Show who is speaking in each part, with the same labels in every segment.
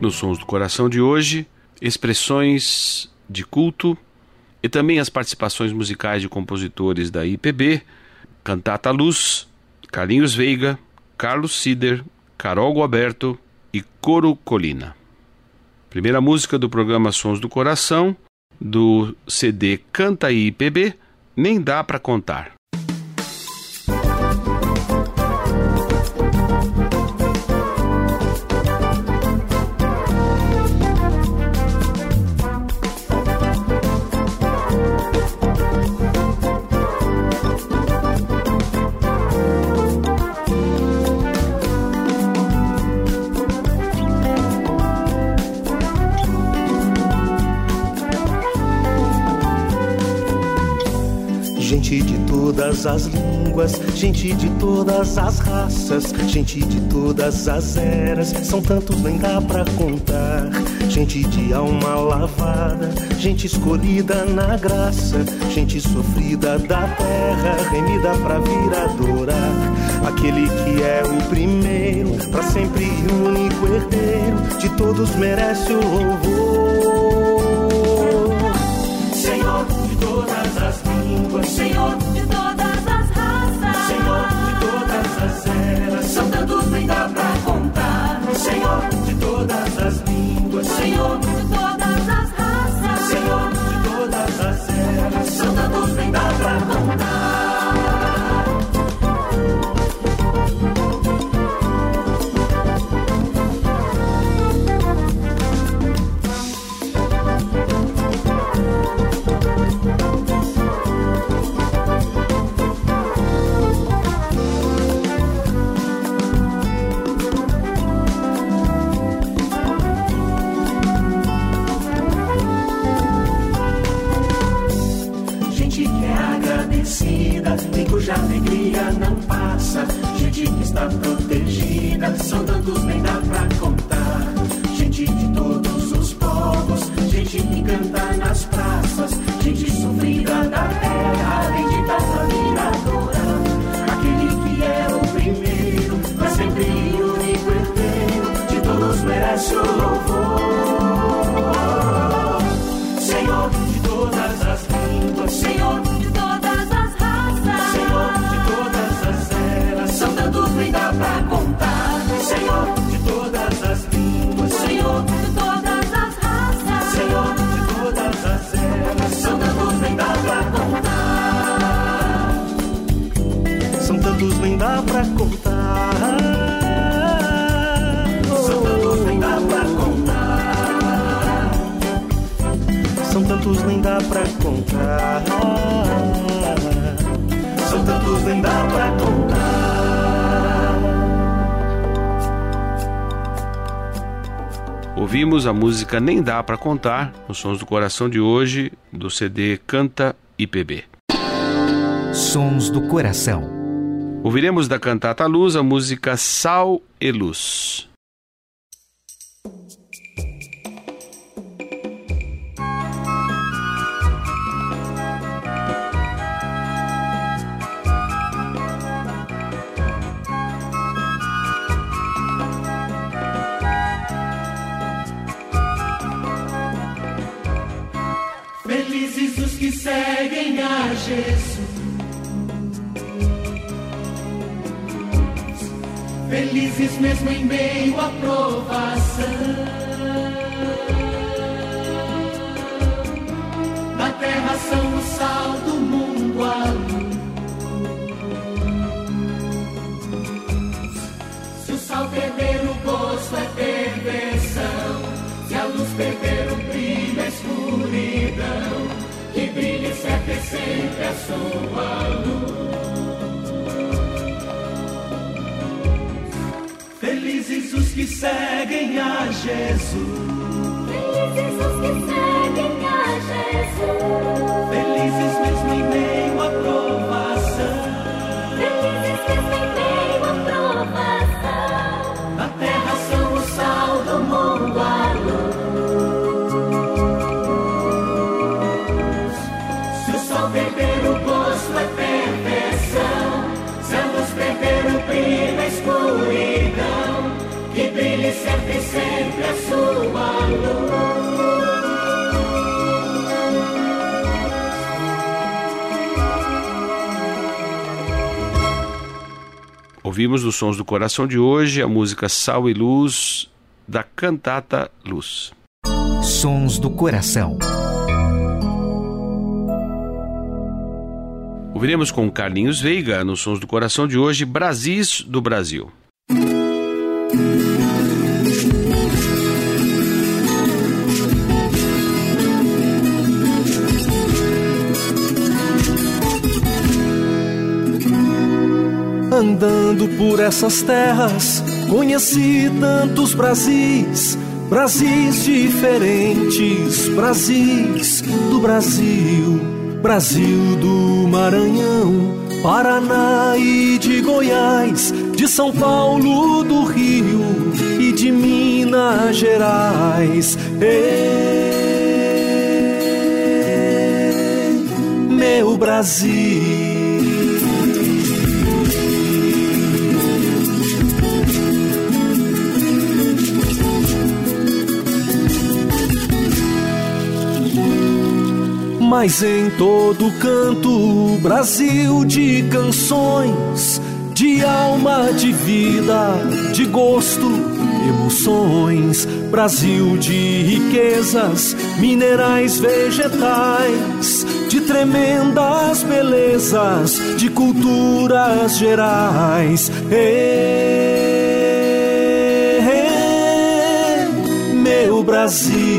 Speaker 1: Nos Sons do Coração de hoje, expressões de culto e também as participações musicais de compositores da IPB, Cantata Luz, Carlinhos Veiga, Carlos Sider, Carol Guaberto e Coro Colina. Primeira música do programa Sons do Coração, do CD Canta IPB, Nem Dá Pra Contar.
Speaker 2: Todas as línguas, gente de todas as raças, gente de todas as eras, são tantos nem dá pra contar. Gente de alma lavada, gente escolhida na graça, gente sofrida da terra, remida pra vir adorar. Aquele que é o primeiro, pra sempre único herdeiro, de todos merece o louvor. Senhor de todas as línguas,
Speaker 3: Senhor de todas as
Speaker 2: eras,
Speaker 3: são tantos nem pra contar.
Speaker 2: Senhor de todas as línguas,
Speaker 3: Senhor de todas as raças,
Speaker 2: Senhor de todas as eras,
Speaker 3: são tantos nem dá pra contar.
Speaker 1: Ouvimos a música Nem Dá Pra Contar, nos Sons do Coração de hoje, do CD Canta IPB.
Speaker 4: Sons do Coração.
Speaker 1: Ouviremos da cantata Luz a música Sal e Luz.
Speaker 3: Seguem a Jesus. Felizes mesmo em meio à provação. Na terra são o sal do mundo Felizes os que seguem a Jesus.
Speaker 5: Felizes os que seguem a Jesus.
Speaker 3: Felizes mesmo em meio
Speaker 1: Ouvimos nos Sons do Coração de hoje a música Sal e Luz da cantata Luz.
Speaker 4: Sons do Coração.
Speaker 1: Ouviremos com Carlinhos Veiga nos Sons do Coração de hoje Brasis do Brasil.
Speaker 2: Andando por essas terras, conheci tantos Brasis, Brasis diferentes, Brasis do Brasil, Brasil do Maranhão, Paraná e de Goiás, de São Paulo, do Rio e de Minas Gerais. Ei, meu Brasil. Mas em todo canto, Brasil de canções, de alma, de vida, de gosto, emoções. Brasil de riquezas, minerais, vegetais, de tremendas belezas, de culturas gerais. Ê, meu Brasil.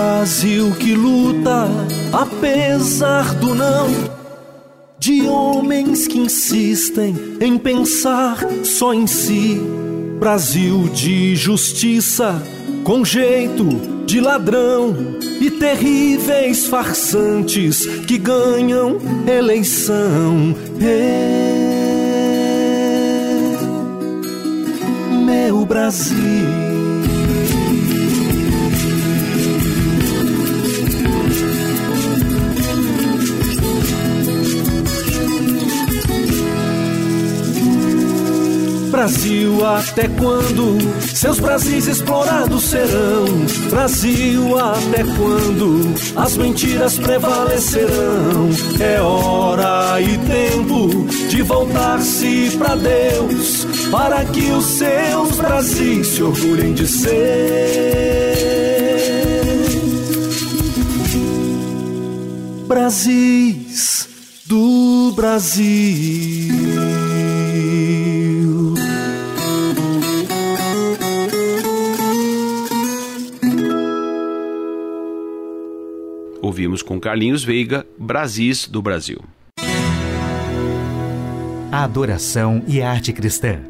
Speaker 2: Brasil que luta apesar do não de homens que insistem em pensar só em si. Brasil de justiça com jeito de ladrão e terríveis farsantes que ganham eleição. Meu Brasil. Brasil, até quando seus Brasis explorados serão? Brasil, até quando as mentiras prevalecerão? É hora e tempo de voltar-se para Deus, para que os seus Brasis se orgulhem de ser. Brasis do Brasil.
Speaker 1: Ouvimos com Carlinhos Veiga Brasis do Brasil.
Speaker 4: A adoração e a arte cristã.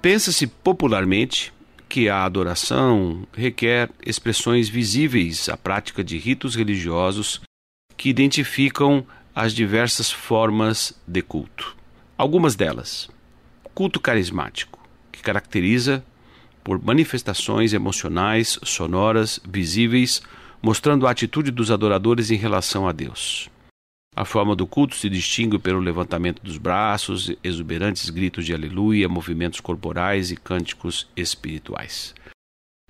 Speaker 1: Pensa-se popularmente que a adoração requer expressões visíveis à prática de ritos religiosos que identificam as diversas formas de culto. Algumas delas: culto carismático, que caracteriza por manifestações emocionais, sonoras, visíveis, mostrando a atitude dos adoradores em relação a Deus. A forma do culto se distingue pelo levantamento dos braços, exuberantes gritos de aleluia, movimentos corporais e cânticos espirituais.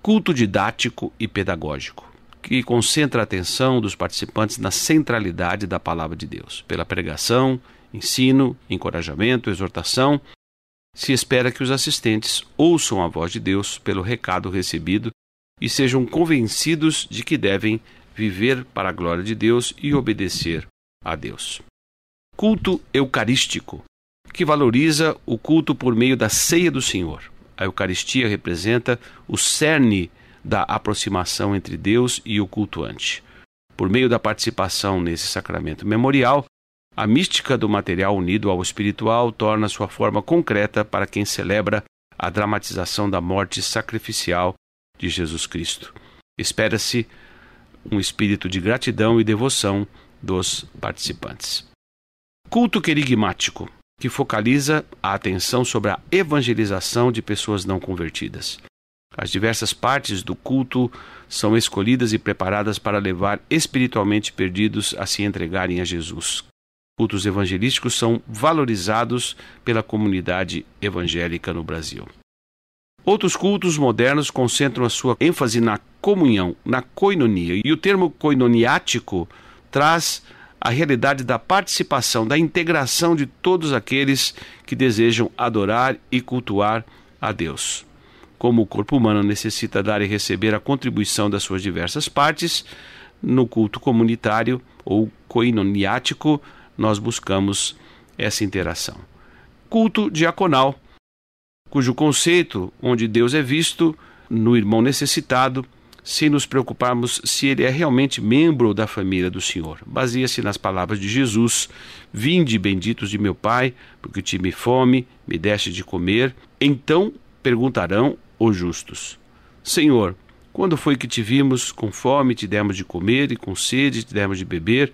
Speaker 1: Culto didático e pedagógico, que concentra a atenção dos participantes na centralidade da palavra de Deus. Pela pregação, ensino, encorajamento, exortação, se espera que os assistentes ouçam a voz de Deus pelo recado recebido e sejam convencidos de que devem viver para a glória de Deus e obedecer a Deus. Culto eucarístico, que valoriza o culto por meio da ceia do Senhor. A Eucaristia representa o cerne da aproximação entre Deus e o cultuante. Por meio da participação nesse sacramento memorial, a mística do material unido ao espiritual torna sua forma concreta para quem celebra a dramatização da morte sacrificial de Jesus Cristo. Espera-se um espírito de gratidão e devoção dos participantes. Culto querigmático, que focaliza a atenção sobre a evangelização de pessoas não convertidas. As diversas partes do culto são escolhidas e preparadas para levar espiritualmente perdidos a se entregarem a Jesus. Cultos evangelísticos são valorizados pela comunidade evangélica no Brasil. Outros cultos modernos concentram a sua ênfase na comunhão, na coinonia, e o termo coinoniático traz a realidade da participação, da integração de todos aqueles que desejam adorar e cultuar a Deus. Como o corpo humano necessita dar e receber a contribuição das suas diversas partes, no culto comunitário ou coinoniático, nós buscamos essa interação. Culto diaconal, cujo conceito, onde Deus é visto no irmão necessitado, sem nos preocuparmos se ele é realmente membro da família do Senhor. Baseia-se nas palavras de Jesus: Vinde, benditos de meu Pai, porque tive fome, me deste de comer. Então perguntarão os justos: Senhor, quando foi que te vimos com fome, te demos de comer, e com sede, te demos de beber?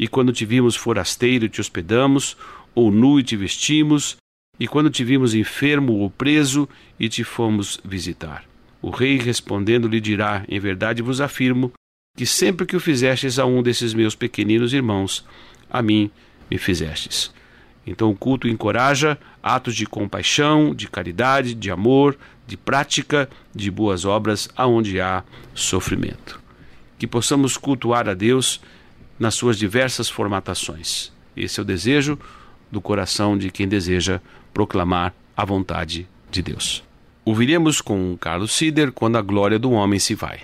Speaker 1: E quando te vimos forasteiro, te hospedamos, ou nu e te vestimos? E quando te vimos enfermo ou preso, e te fomos visitar? O rei respondendo lhe dirá: Em verdade vos afirmo que sempre que o fizestes a um desses meus pequeninos irmãos, a mim me fizestes. Então o culto encoraja atos de compaixão, de caridade, de amor, de prática, de boas obras aonde há sofrimento. Que possamos cultuar a Deus nas suas diversas formatações. Esse é o desejo do coração de quem deseja proclamar a vontade de Deus. Ouviremos com Carlos Sider quando a glória do homem se vai.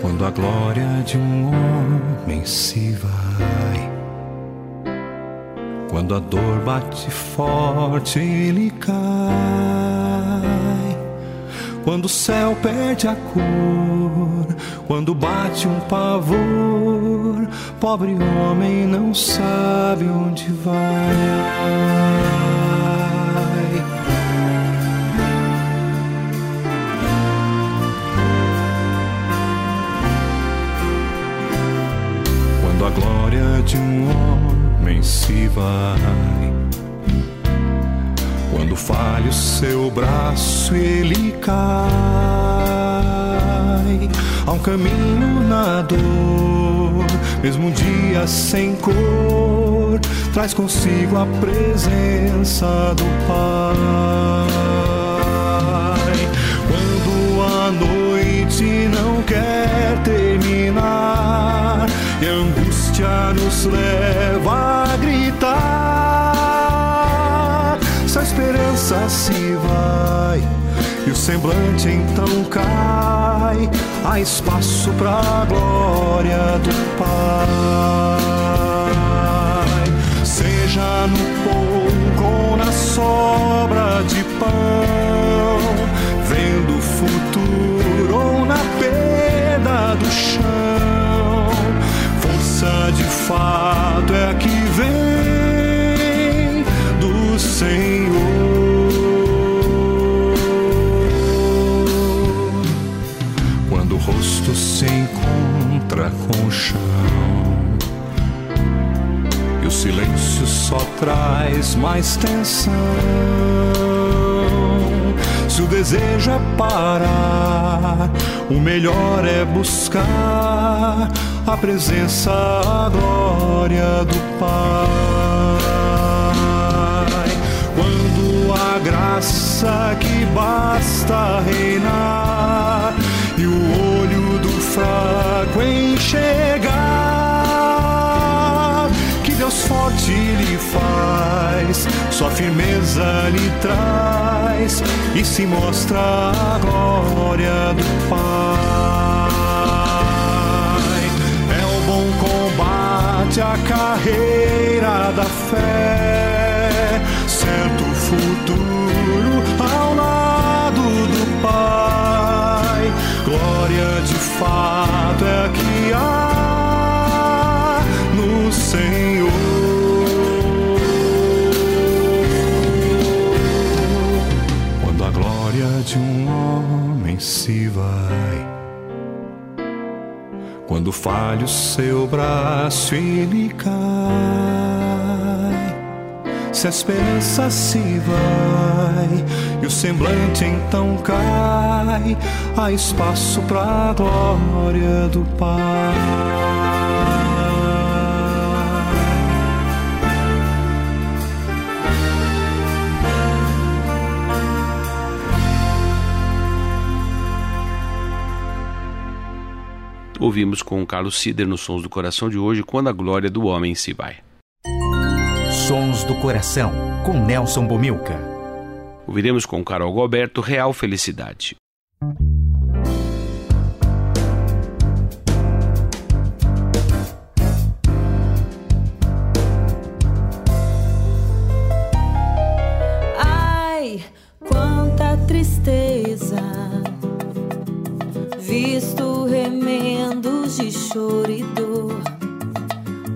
Speaker 6: Quando a glória de um homem se quando a dor bate forte, ele cai. Quando o céu perde a cor, quando bate um pavor, pobre homem não sabe onde vai. Quando a glória de um homem se vai. Quando falha o seu braço, ele cai. Há um caminho na dor, mesmo um dia sem cor, traz consigo a presença do Pai. Quando a noite não quer terminar e a angústia nos leva a gritar, se a esperança se vai e o semblante então cai, há espaço para a glória do Pai. Seja no pouco ou na sobra de pão, vendo o futuro ou na perda do chão, fato é que vem do Senhor. Quando o rosto se encontra com o chão e o silêncio só traz mais tensão. Se o desejo é parar, o melhor é buscar a presença, a glória do Pai. Quando a graça que basta reinar e o olho do fraco enxergar, que Deus forte lhe faz, sua firmeza lhe traz e se mostra a glória do Pai. a carreira da fé, certo futuro. falha o seu braço, ele cai. Se a esperança se vai e o semblante então cai, há espaço para a glória do Pai.
Speaker 1: Ouvimos com Carlos Sider nos Sons do Coração de hoje, Quando a Glória do Homem se Vai.
Speaker 4: Sons do Coração, com Nelson Bomilca.
Speaker 1: Ouviremos com Carol Goberto Real Felicidade.
Speaker 7: choro e dor.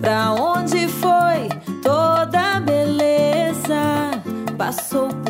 Speaker 7: Pra onde foi toda a beleza? Passou por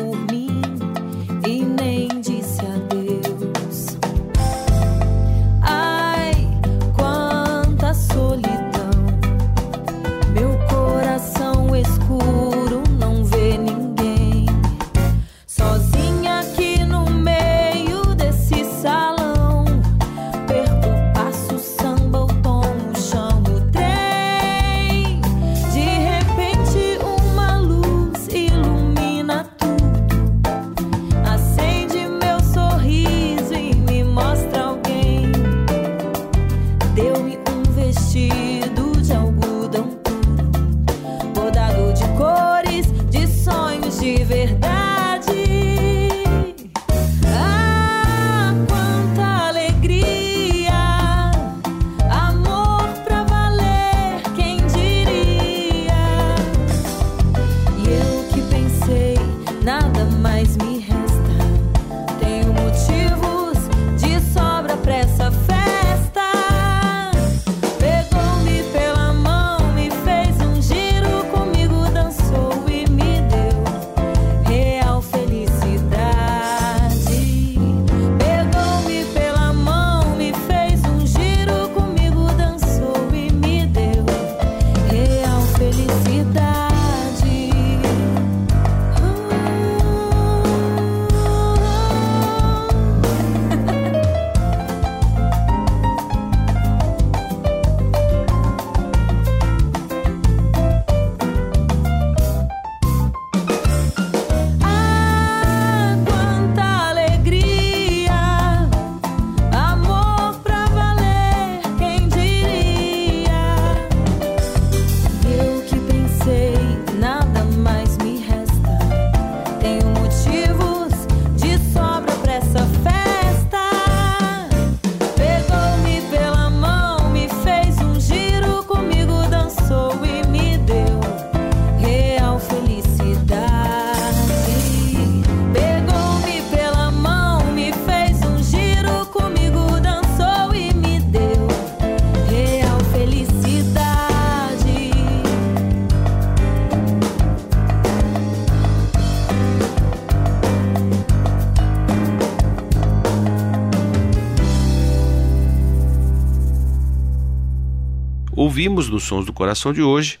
Speaker 1: Ouvimos nos Sons do Coração de hoje,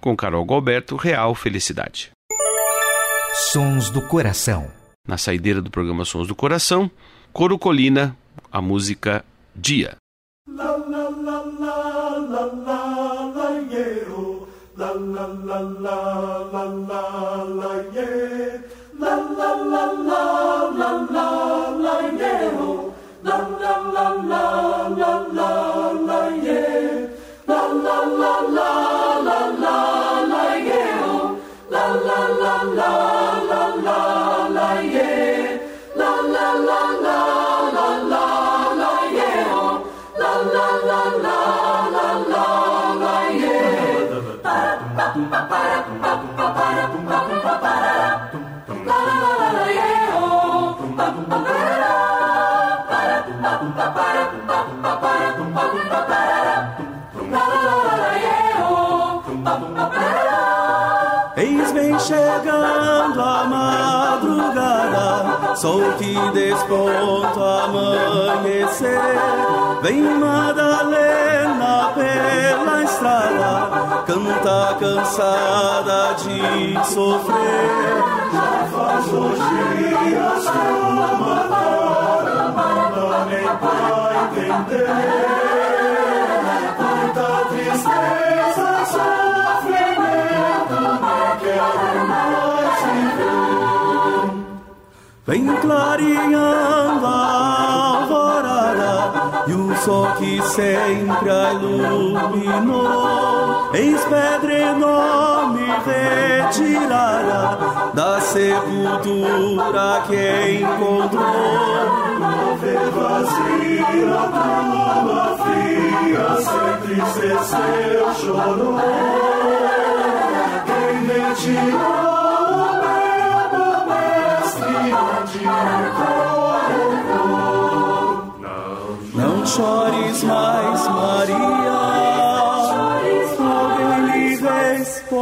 Speaker 1: com Carol Galberto, Real Felicidade.
Speaker 4: Sons do Coração.
Speaker 1: Na saideira do programa Sons do Coração, Coro Colina, a música Dia. La, la, la, la, la, la, la, oh. la, la, la, la, la, la.
Speaker 8: Eis vem chegando a madrugada, sol que desponta amanhecer. Vem Madalena pela estrada, canta cansada de sofrer. Já faz dois dias que uma cara, nem pra entender. Quanta tristeza, sofrimento, não quero mais viver. Vem clareando a alvorada e o sol que sempre a iluminou. Eis pedra enorme retirada da sepultura que encontrou. Vê vazia a tumba fria, sem tristeceu, chorou. Quem retirou o mestre onde colocou? Não chores mais, Maria.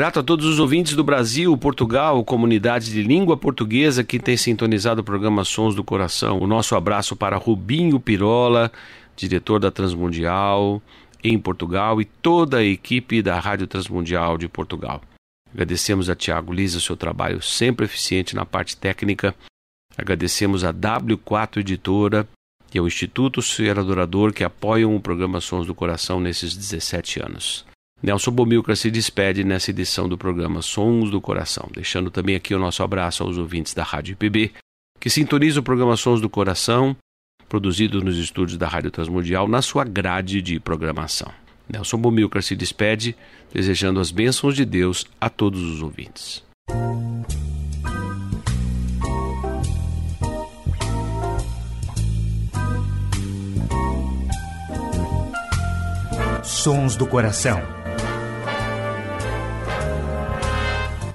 Speaker 1: Grato a todos os ouvintes do Brasil, Portugal, comunidade de língua portuguesa que tem sintonizado o programa Sons do Coração. O nosso abraço para Rubinho Pirola, diretor da Transmundial em Portugal e toda a equipe da Rádio Transmundial de Portugal. Agradecemos a Tiago Lisa o seu trabalho sempre eficiente na parte técnica. Agradecemos a W4 Editora e ao Instituto Ser Adorador que apoiam o programa Sons do Coração nesses 17 anos. Nelson Bomilcar se despede nessa edição do programa Sons do Coração, deixando também aqui o nosso abraço aos ouvintes da Rádio IPB, que sintoniza o programa Sons do Coração, produzido nos estúdios da Rádio Transmundial, na sua grade de programação. Nelson Bomilcar se despede, desejando as bênçãos de Deus a todos os ouvintes.
Speaker 4: Sons do Coração.